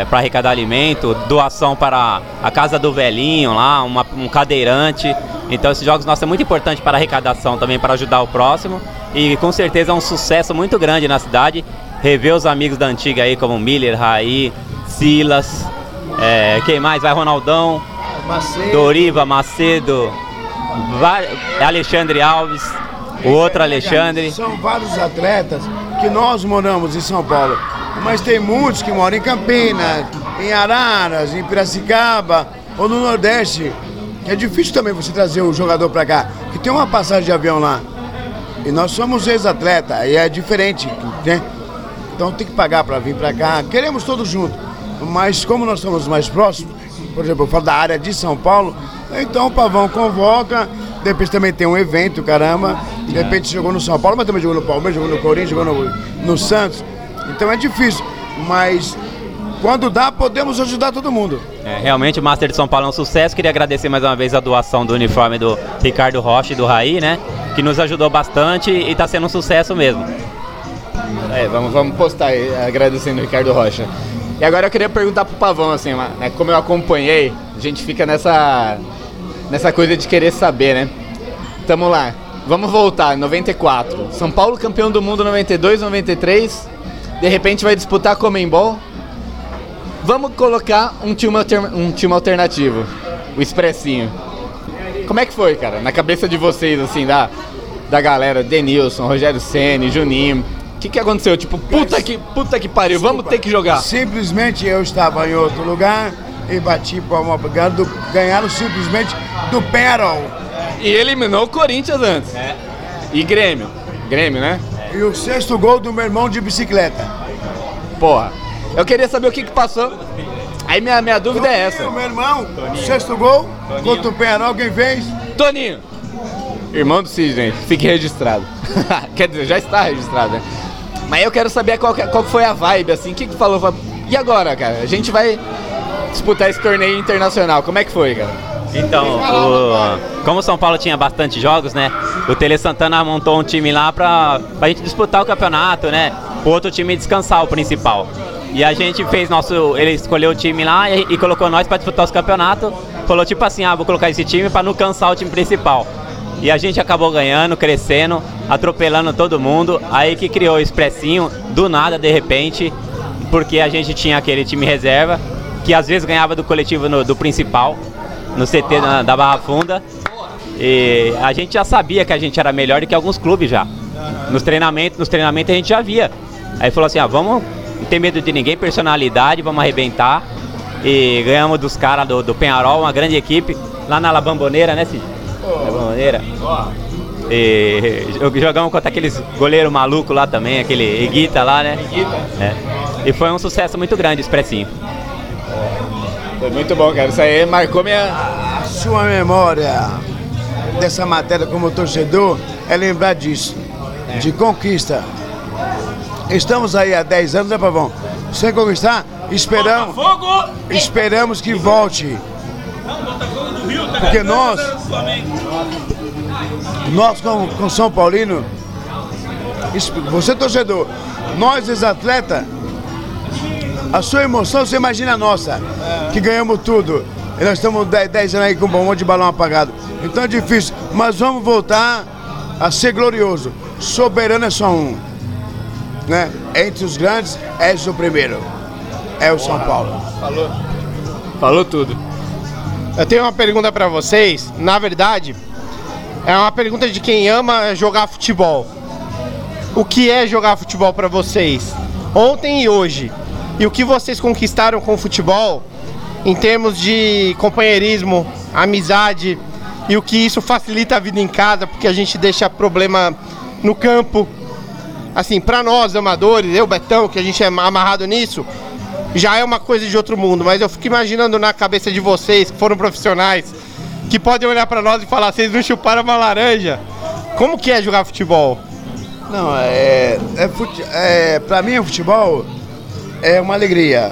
para arrecadar alimento, doação para a casa do velhinho lá, uma- um cadeirante. Então esses jogos nossos é muito importante para arrecadação também, para ajudar o próximo. E com certeza é um sucesso muito grande na cidade. Rever os amigos da antiga aí, como Miller, Raí, Silas, é, quem mais? Vai Ronaldão, Doriva, Macedo, Alexandre Alves, o outro Alexandre. São vários atletas que nós moramos em São Paulo, mas tem muitos que moram em Campinas, em Araras, em Piracicaba ou no Nordeste. É difícil também você trazer o jogador para cá, que tem uma passagem de avião lá. E nós somos ex-atleta, e é diferente, né? Então tem que pagar para vir para cá. Queremos todos juntos, mas como nós estamos mais próximos, por exemplo, eu falo da área de São Paulo, então o Pavão convoca De repente também tem um evento, caramba. De repente jogou no São Paulo, mas também jogou no Palmeiras, jogou no Corinthians, jogou no, no Santos. Então é difícil. Mas quando dá, podemos ajudar todo mundo. É, realmente o Master de São Paulo é um sucesso. Queria agradecer mais uma vez a doação do uniforme do Ricardo Rocha e do Raí, né? Que nos ajudou bastante e está sendo um sucesso mesmo. É, vamos, vamos postar aí, agradecendo o Ricardo Rocha. E agora eu queria perguntar pro Pavão, assim, né, como eu acompanhei, a gente fica nessa, nessa coisa de querer saber, né? Tamo lá, vamos voltar, 94. São Paulo campeão do mundo 92, 93. De repente vai disputar Comembol. Vamos colocar um time, um time alternativo, o Expressinho. Como é que foi, cara? Na cabeça de vocês, assim, da, da galera, Denilson, Rogério Ceni, Juninho. O que, que aconteceu? Tipo, puta que, puta que pariu, vamos ter que jogar. Simplesmente eu estava em outro lugar e bati palma pro Galo, ganharam simplesmente do Penharol. E eliminou o Corinthians antes. E Grêmio. Grêmio, né? E o sexto gol do meu irmão de bicicleta. Porra. Eu queria saber o que, que passou. Aí minha, minha dúvida é essa. O meu irmão, sexto gol, contra o Penharol, quem fez? Toninho. Irmão do Sidney, fique registrado. Quer dizer, já está registrado, né? Mas eu quero saber qual, que- qual foi a vibe, assim. O que, que falou? E agora, cara? A gente vai disputar esse torneio internacional. Como é que foi, cara? Então, o- como São Paulo tinha bastante jogos, né? O Tele Santana montou um time lá pra, pra gente disputar o campeonato, né? O outro time descansar o principal. E a gente fez nosso. Ele escolheu o time lá e, e colocou nós pra disputar os campeonatos. Falou tipo assim: ah, vou colocar esse time pra não cansar o time principal. E a gente acabou ganhando, crescendo, atropelando todo mundo. Aí que criou o Expressinho, do nada, de repente, porque a gente tinha aquele time reserva, que às vezes ganhava do coletivo no- do principal, no CT da, da Barra Funda. E a gente já sabia que a gente era melhor do que alguns clubes já. Nos treinamentos, nos treinamentos a gente já via. Aí falou assim, ah, vamos não ter medo de ninguém, personalidade, vamos arrebentar. E ganhamos dos caras do, do Penharol, uma grande equipe, lá na La Bamboneira, né, Cid? La Bamboneira. E jog- jogamos contra aqueles goleiro maluco lá também, aquele Eguita lá, né? É. E foi um sucesso muito grande, o Expressinho. Foi muito bom, cara. Isso aí marcou minha. A sua memória dessa matéria como torcedor é lembrar disso, de conquista. Estamos aí há 10 anos, né, Pavão? Sem conquistar, esperamos, esperamos que volte. Porque nós, nós como, como São Paulino, você torcedor, nós ex-atleta, a sua emoção, você imagina a nossa, que ganhamos tudo. E nós estamos 10, 10 anos aí com um monte de balão apagado. Então é difícil, mas vamos voltar a ser glorioso. Soberano é só um. Né? Entre os grandes, és o primeiro. É o São Paulo. Falou. Falou tudo. Eu tenho uma pergunta pra vocês. Na verdade, é uma pergunta de quem ama jogar futebol. O que é jogar futebol pra vocês? Ontem e hoje. E o que vocês conquistaram com o futebol em termos de companheirismo, amizade e o que isso facilita a vida em casa, porque a gente deixa problema no campo. Assim, pra nós amadores, eu, Betão, que a gente é amarrado nisso, já é uma coisa de outro mundo, mas eu fico imaginando na cabeça de vocês, que foram profissionais, que podem olhar pra nós e falar, vocês não chuparam uma laranja. Como que é jogar futebol? Não, é, é, é. Mim, o futebol é uma alegria.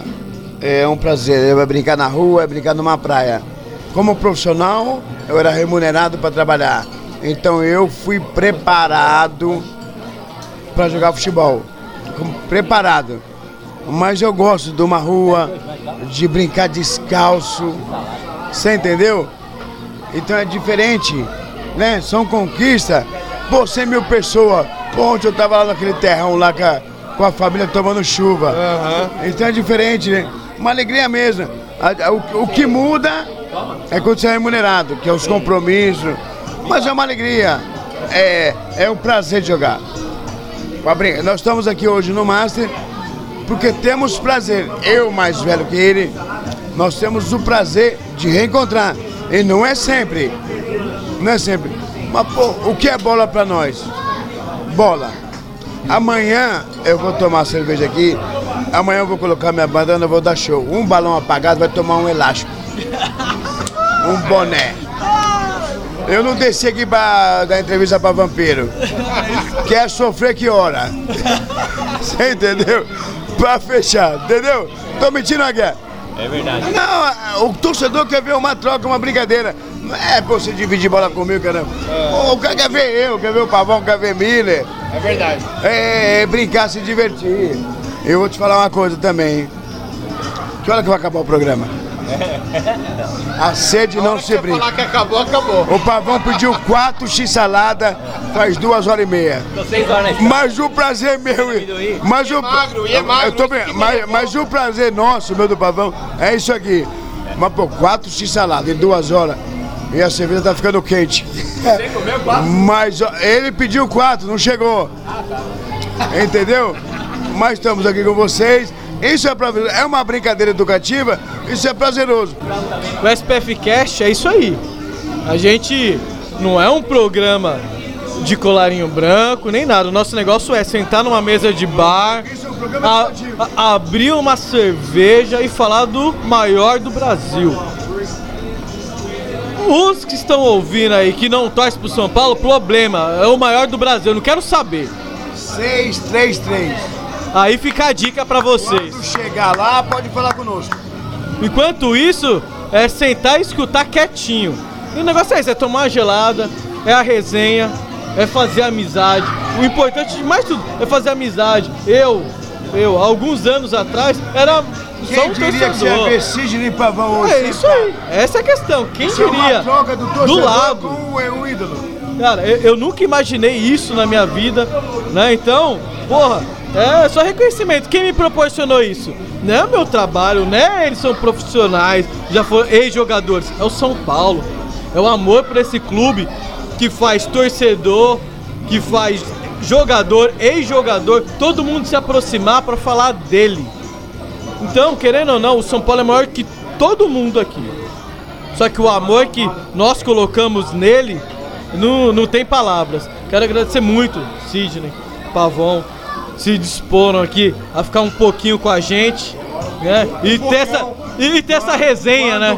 É um prazer. É brincar na rua, é brincar numa praia. Como profissional, eu era remunerado para trabalhar. Então eu fui preparado para jogar futebol. Preparado. Mas eu gosto de uma rua, de brincar descalço. Você entendeu? Então é diferente, né? São conquistas. Pô, 100 mil pessoas. Ontem eu tava lá naquele terrão lá com a, com a família tomando chuva. Então é diferente, né? Uma alegria mesmo. O, o que muda é quando você é remunerado, que é os compromissos. Mas é uma alegria. É, é um prazer de jogar. Nós estamos aqui hoje no Master porque temos prazer. Eu, mais velho que ele, nós temos o prazer de reencontrar. E não é sempre. Não é sempre. Mas, pô, o que é bola pra nós? Bola. Amanhã eu vou tomar cerveja aqui. Amanhã eu vou colocar minha bandana, vou dar show. Um balão apagado vai tomar um elástico. Um boné. Eu não desci aqui pra dar entrevista pra vampiro. Quer sofrer que hora? Você entendeu? Pra fechar, entendeu? Tô mentindo aqui. É verdade. Não, o torcedor quer ver uma troca, uma brincadeira. Não é pra você dividir bola comigo, caramba. O cara quer ver eu, quer ver o Pavão, quer ver Miller. É verdade. É, é brincar, se divertir. Eu vou te falar uma coisa também. Que hora que vai acabar o programa? A sede não se brinca. falar que acabou, acabou. O Pavão pediu quatro x-salada faz duas horas e meia. Horas. Mas o prazer meu. Mas o, magro, e é magro, eu tô bem, mas, mas o prazer nosso, meu do Pavão, é isso aqui. Mas, pô, quatro x-salada em duas horas. E a cerveja tá ficando quente. Mas ó, ele pediu quatro, não chegou. Entendeu? Mas estamos aqui com vocês. Isso é, pra, é uma brincadeira educativa, isso é prazeroso. O SPF Cast é isso aí. A gente não é um programa de colarinho branco, nem nada. O nosso negócio é sentar numa mesa de bar, a- a- abrir uma cerveja e falar do maior do Brasil. Os que estão ouvindo aí que não torcem pro São Paulo, problema, é o maior do Brasil, eu não quero saber. 633. Aí fica a dica pra vocês. Quando chegar lá, pode falar conosco. Enquanto isso, é sentar e escutar quietinho. E o negócio é isso, é tomar uma gelada, é a resenha, é fazer amizade. O importante de mais tudo é fazer amizade. Eu, eu, alguns anos atrás, era só Quem um diria que você torcedor. ver Sidney Pavão hoje? É isso aí, essa é a questão. Quem Isso é uma diria? troca do Do torcedor lado. com é, o ídolo. Cara, eu, eu nunca imaginei isso na minha vida, né? Então, porra, é só reconhecimento. Quem me proporcionou isso? Não é o meu trabalho, né? Eles são profissionais, já foram ex-jogadores. É o São Paulo. É o amor por esse clube que faz torcedor, que faz jogador, ex-jogador, todo mundo se aproximar pra falar dele. Então, querendo ou não, o São Paulo é maior que todo mundo aqui. Só que o amor que nós colocamos nele não, não tem palavras. Quero agradecer muito, Sidney, Pavão, se disporam aqui a ficar um pouquinho com a gente, né? E ter essa, e ter essa resenha, né?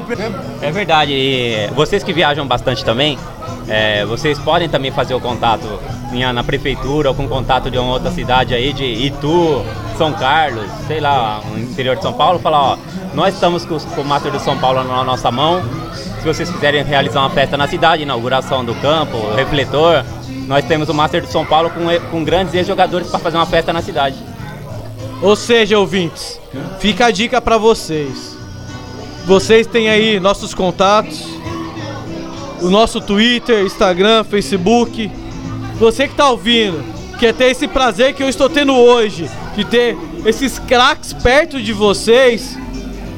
É verdade. E vocês que viajam bastante também, é, vocês podem também fazer o contato na prefeitura ou com contato de uma outra cidade aí, de Itu, São Carlos, sei lá, no interior de São Paulo, falar, ó, nós estamos com, com o Master do São Paulo na nossa mão. Vocês quiserem realizar uma festa na cidade, inauguração do campo, refletor, nós temos o Master do São Paulo com, com grandes ex-jogadores para fazer uma festa na cidade. Ou seja, ouvintes, fica a dica pra vocês. Vocês têm aí nossos contatos, o nosso Twitter, Instagram, Facebook. Você que tá ouvindo, quer ter esse prazer que eu estou tendo hoje, de ter esses craques perto de vocês,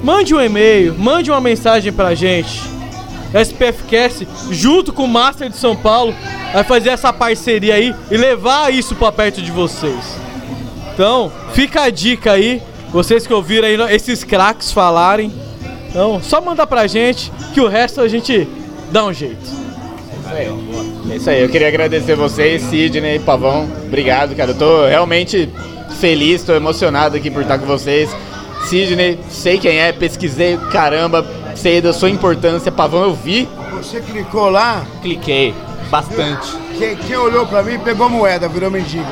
mande um e-mail, mande uma mensagem pra gente. SPFcast, junto com o Master de São Paulo, vai fazer essa parceria aí e levar isso pra perto de vocês. Então, fica a dica aí, vocês que ouviram aí esses craques falarem. Então, só mandar pra gente que o resto a gente dá um jeito. É isso aí, eu queria agradecer vocês, Sidney e Pavão. Obrigado, cara. Eu tô realmente feliz, tô emocionado aqui por estar com vocês. Sidney, sei quem é, pesquisei, caramba, sei da sua importância. Pavão, eu vi, Você clicou lá, cliquei bastante. quem, quem olhou pra mim pegou moeda, virou mendigo.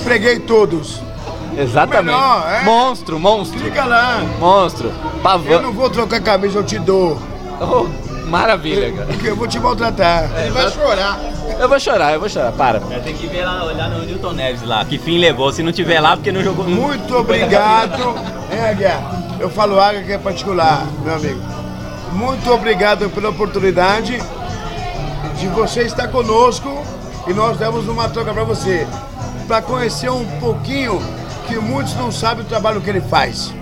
Empreguei todos. Exatamente. Melhor, é? Monstro, monstro, Fica lá. monstro. Eu Pavão. não vou trocar camisa, eu te dou. Oh, maravilha, cara. Porque eu vou te maltratar. Ele vai chorar. Eu vou chorar, eu vou chorar, para. Tem que ver lá, olhar no Newton Neves lá, que fim levou. Se não tiver lá, porque não jogou. não- Muito obrigado. É, Guerra. Eu falo água que é particular, meu amigo. Muito obrigado pela oportunidade de você estar conosco e nós demos uma troca para você. Para conhecer um pouquinho que muitos não sabem o trabalho que ele faz.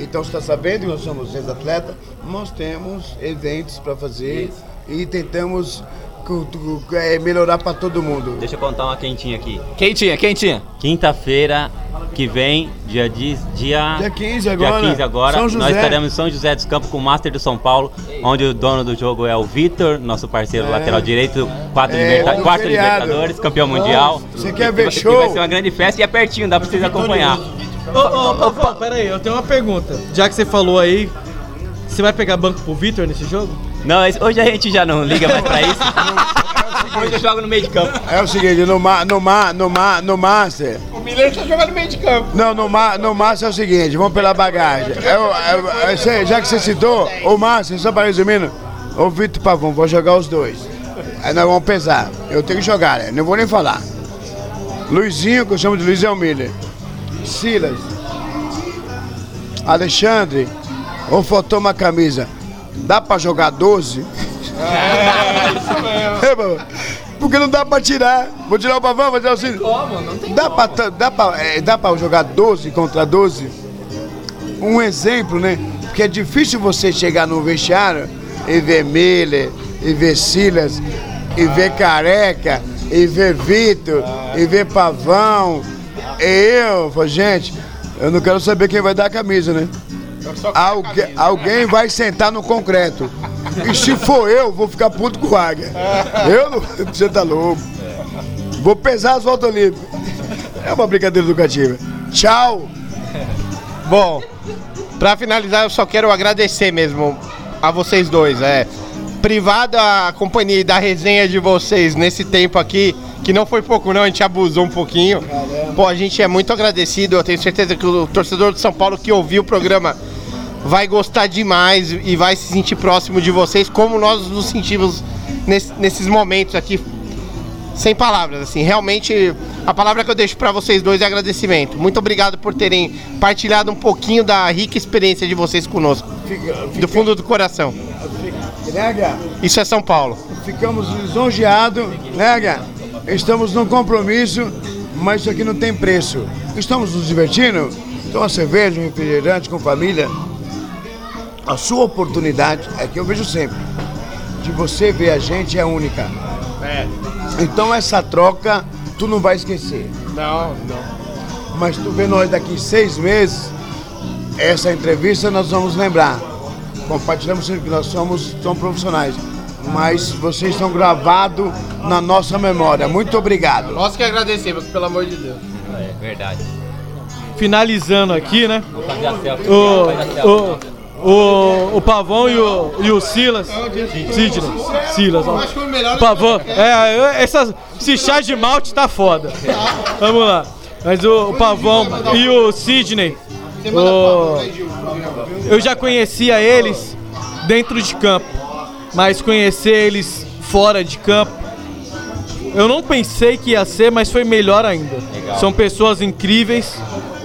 Então você está sabendo que nós somos ex-atleta, nós temos eventos para fazer e tentamos é, melhorar para todo mundo. Deixa eu contar uma quentinha aqui. Quem tinha, quem tinha? Quinta-feira que vem, dia, de, dia, Dia 15 agora, dia 15 agora, São nós estaremos em São José dos Campos com o Master do São Paulo, onde o dono do jogo é o Vitor, nosso parceiro lateral direito, quatro É, liberta- feriado. Libertadores, campeão mundial. Você quer ver vai- show? Vai ser uma grande festa e é pertinho, dá pra vocês acompanhar. Ô, ô, ô, pô, pera aí, eu tenho uma pergunta. Já que você falou aí, você vai pegar banco pro Vitor nesse jogo? Não, hoje a gente já não liga mais pra isso. hoje eu jogo no meio de campo. É o seguinte, no, ma, no, ma, no, ma, no Master. O Miller tá jogando no meio de campo. Não, no, ma, no Master é o seguinte, vamos pela bagagem. É, é, é, cê- já que você citou, o Master, só para resumindo, o Vitor Pavão, vou jogar os dois. Aí nós vamos pesar. Eu tenho que jogar, né? Não vou nem falar. Luizinho, que eu chamo de Luizão Miller. Silas. Alexandre. Ou faltou uma camisa. Dá pra jogar 12? É, isso mesmo. É, mano. Porque não dá pra tirar. Vou tirar o pavão, vou tirar o Silas. Como? Não tem Dá pra, ta- dá, pra, é, dá pra jogar 12 contra 12? Um exemplo, né? Porque é difícil você chegar no vestiário e ver Miller, e ver Silas, e ver Careca, e ver Vitor, e ver Pavão, e eu. Gente, eu não quero saber quem vai dar a camisa, né? Algu alguém vai sentar no concreto. E se for eu, vou ficar puto com o Águia. Eu não. Você tá louco. Vou pesar as voltas olímpicas. É uma brincadeira educativa. Tchau. Bom, pra finalizar, eu só quero agradecer mesmo a vocês dois. É, privada a companhia e da resenha de vocês nesse tempo aqui, que não foi pouco não, a gente abusou um pouquinho. Pô, a gente é muito agradecido, eu tenho certeza que o torcedor de São Paulo que ouviu o programa vai gostar demais e vai se sentir próximo de vocês, como nós nos sentimos nesse- nesses momentos aqui sem palavras, assim, realmente a palavra que eu deixo pra vocês dois é agradecimento. Muito obrigado por terem partilhado um pouquinho da rica experiência de vocês conosco, do fundo do coração. Nega, Isso é São Paulo. ficamos lisonjeados. Nega, estamos num compromisso, mas isso aqui não tem preço. Estamos nos divertindo? Então uma cerveja, um refrigerante com família. A sua oportunidade é que eu vejo sempre. De você ver a gente é única. É. Então essa troca tu não vai esquecer. Não, não. Mas tu vê nós daqui seis meses, essa entrevista nós vamos lembrar. Compartilhamos sempre que nós somos, somos profissionais. Mas vocês estão gravados na nossa memória. Muito obrigado. Nós que agradecemos, pelo amor de Deus. É verdade. Finalizando aqui, né? Vou fazer a selfie. O, Faz a selfie. o, o, o Pavão e o, e o Silas. Sidney. Silas, ó. O. Pavão. É, eu- essa, esse chá de malte tá foda. Vamos lá. Mas o, o Pavão e o Sidney. o- eu já conhecia eles dentro de campo. Mas conhecer eles fora de campo. Eu não pensei que ia ser, mas foi melhor ainda. São pessoas incríveis,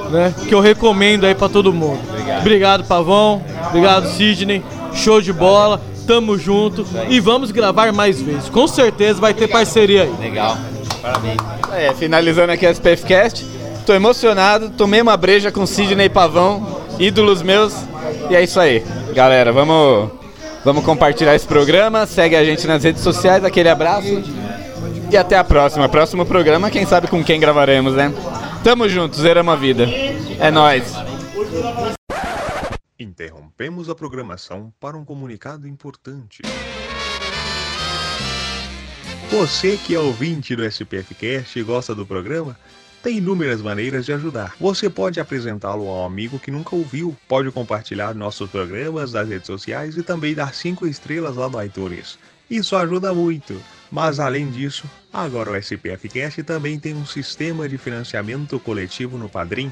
né? Que eu recomendo aí pra todo mundo. Obrigado, Pavão. Obrigado, Sidney. Show de bola. Tamo junto. E vamos gravar mais vezes. Com certeza vai ter parceria aí. Legal. Parabéns. É, finalizando aqui a SPFcast. Tô emocionado, tomei uma breja com Sidney e Pavão, ídolos meus. E é isso aí. Galera, vamos, vamos compartilhar esse programa. Segue a gente nas redes sociais. Aquele abraço. E até a próxima. Próximo programa, quem sabe com quem gravaremos, né? Tamo junto, zeramos a vida. É nóis. Interrompemos a programação para um comunicado importante. Você que é ouvinte do SPFcast e gosta do programa, tem inúmeras maneiras de ajudar. Você pode apresentá-lo a um amigo que nunca ouviu, pode compartilhar nossos programas nas redes sociais e também dar 5 estrelas lá no iTunes. Isso ajuda muito. Mas além disso, agora o SPFcast também tem um sistema de financiamento coletivo no Padrim,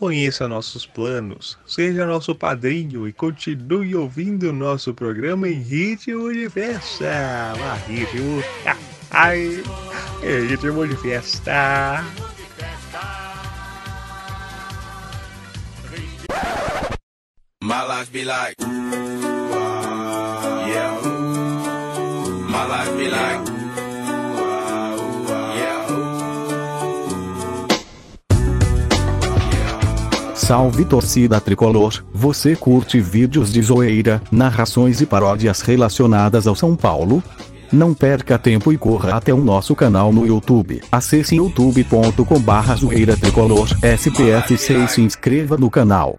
Conheça nossos planos, seja nosso padrinho e continue ouvindo nosso programa em ritmo de festa. Ah, ritmo. Ai, ritmo de festa. My life be like. Yeah. My life be like. Salve torcida tricolor, você curte vídeos de zoeira, narrações e paródias relacionadas ao São Paulo? Não perca tempo e corra até o nosso canal no YouTube. Acesse youtube.com barra zoeira tricolor SPF6 e se inscreva no canal.